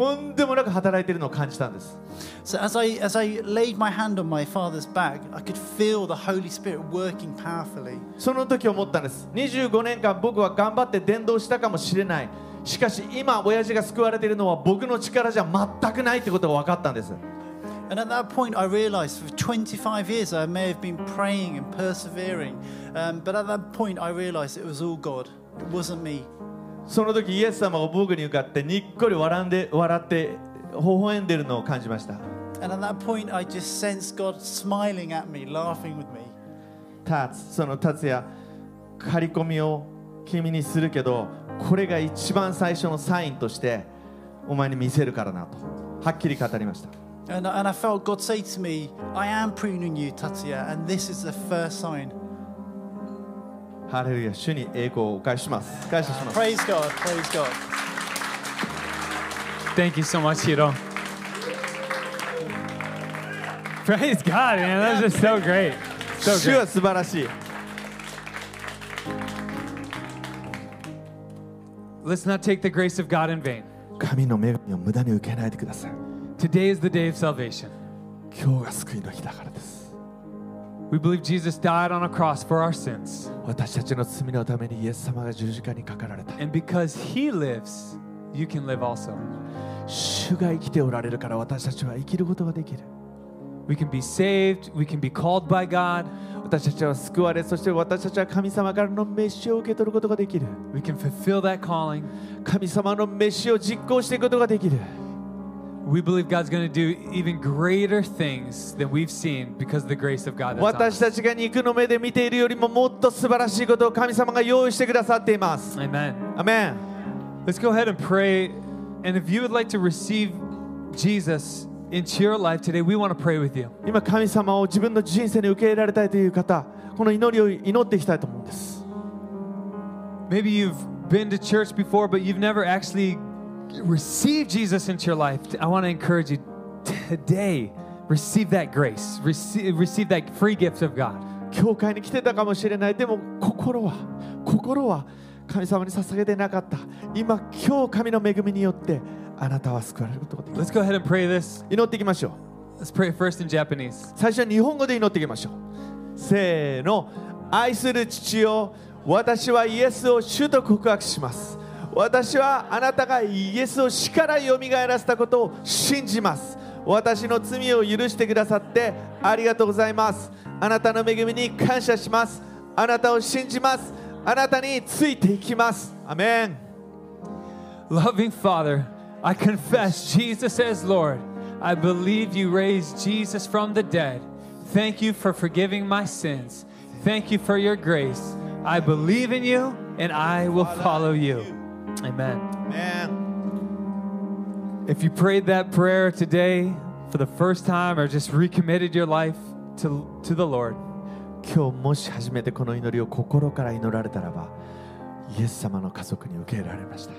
とんでもなく働いているのを感じたんです
So as I as I laid my hand on my father's back, I could feel the Holy Spirit working powerfully.
その時思ったんです25年間僕は頑張って伝道したかもしれないしかし今親父が救われているのは僕の力じゃ全くないってことが分かったんです
And at that point, I realized for 25 years I may have been praying and persevering. Um, but at that point, I realized it was all God. It wasn't me.
その時イエス様が僕に向かってにっこり笑,んで笑って微笑んでるのを感じました。
その
タツヤ、刈り込みを君にするけど、これが一番最初のサインとしてお前に見せるからなと、はっきり語りました。
And, I felt God say to me, I am pruning you, 達也 and this is the first sign.
ハレルヤ主に栄光をお返しします感謝します
Praise God, praise God.
Thank you so much, Hiro. Praise God, man. That was just so great. So
主.は素晴らしい
Let's not take the grace of God in vain.
神の恵みを無駄に受けないでください
Today is the day of salvation.
今日が救いの日だからです
We believe Jesus died on a cross for our sins.
私たちの罪のためにイエス様が十字架にかかられた
And because he lives, you can live also.
主が生きておられるから私たちは生きることができる
We can be saved, we can be called by God,
私たちは救われそして私たちは神様からの召しを受け取ることができる
we can fulfill that calling.
神様の召しを実行していくことができる
We believe God's going to do even greater things than we've seen because of the grace of God. That's on
私
us.
たちが肉の目で見ているよりももっと素晴らしいことを神様が用意してくださっています
Amen.
アメン
Let's go ahead and pray. And if you would like to receive Jesus into your life today, we want to pray with you.
今神様を自分の人生に受け入れられたいという方この祈りを祈っていきたいと思うんです
Maybe you've been to church before, but you've never actually received Jesus into your life. I want to encourage you today, receive that grace, receive, receive that free gift of God.
教会に来てたかもしれないでも心は心は神様に捧げてなかった今今日神の恵みによってあなたは救われることができる
Let's go ahead and pray this.
祈っていきましょう
Let's pray first in Japanese.
最初は日本語で祈っていきましょうせーの愛する父よ私はイエスを主と告白します私はあなたがイエスを死からよみがえらせたことを信じます私の罪を許してくださってありがとうございますあなたの恵みに感謝しますあなたを信じますあなたについていきますアメン
Loving Father, I confess Jesus as Lord. I believe you raised Jesus from the dead. Thank you for forgiving my sins. Thank you for your grace. I believe in you and I will follow you. Amen.
アメン
If you prayed that prayer today for the first time or just recommitted your life to, to the Lord,
今日もし初めてこの祈りを心から祈られたらばイエス様の家族に受け入れられました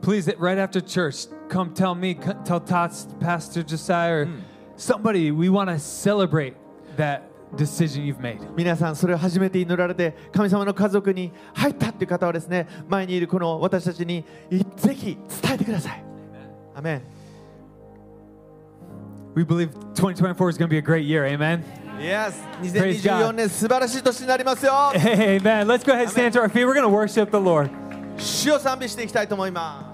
please, right after church, come tell me, c- tell Tots, Pastor Josiah, or somebody, we want to celebrate that Decision you've made.
皆さんそれを初めて祈られて神様の家族に入ったっていう方はですね前にいるこの私たちにいぜひ伝えてくださいアメン
We believe 2024 is going to be a great year. Amen.
Yes
Praise
2024
God.
年素晴らしい年になりますよ
Amen. Let's go ahead and stand to our feet. We're going to worship the Lord.
主を賛美していきたいと思います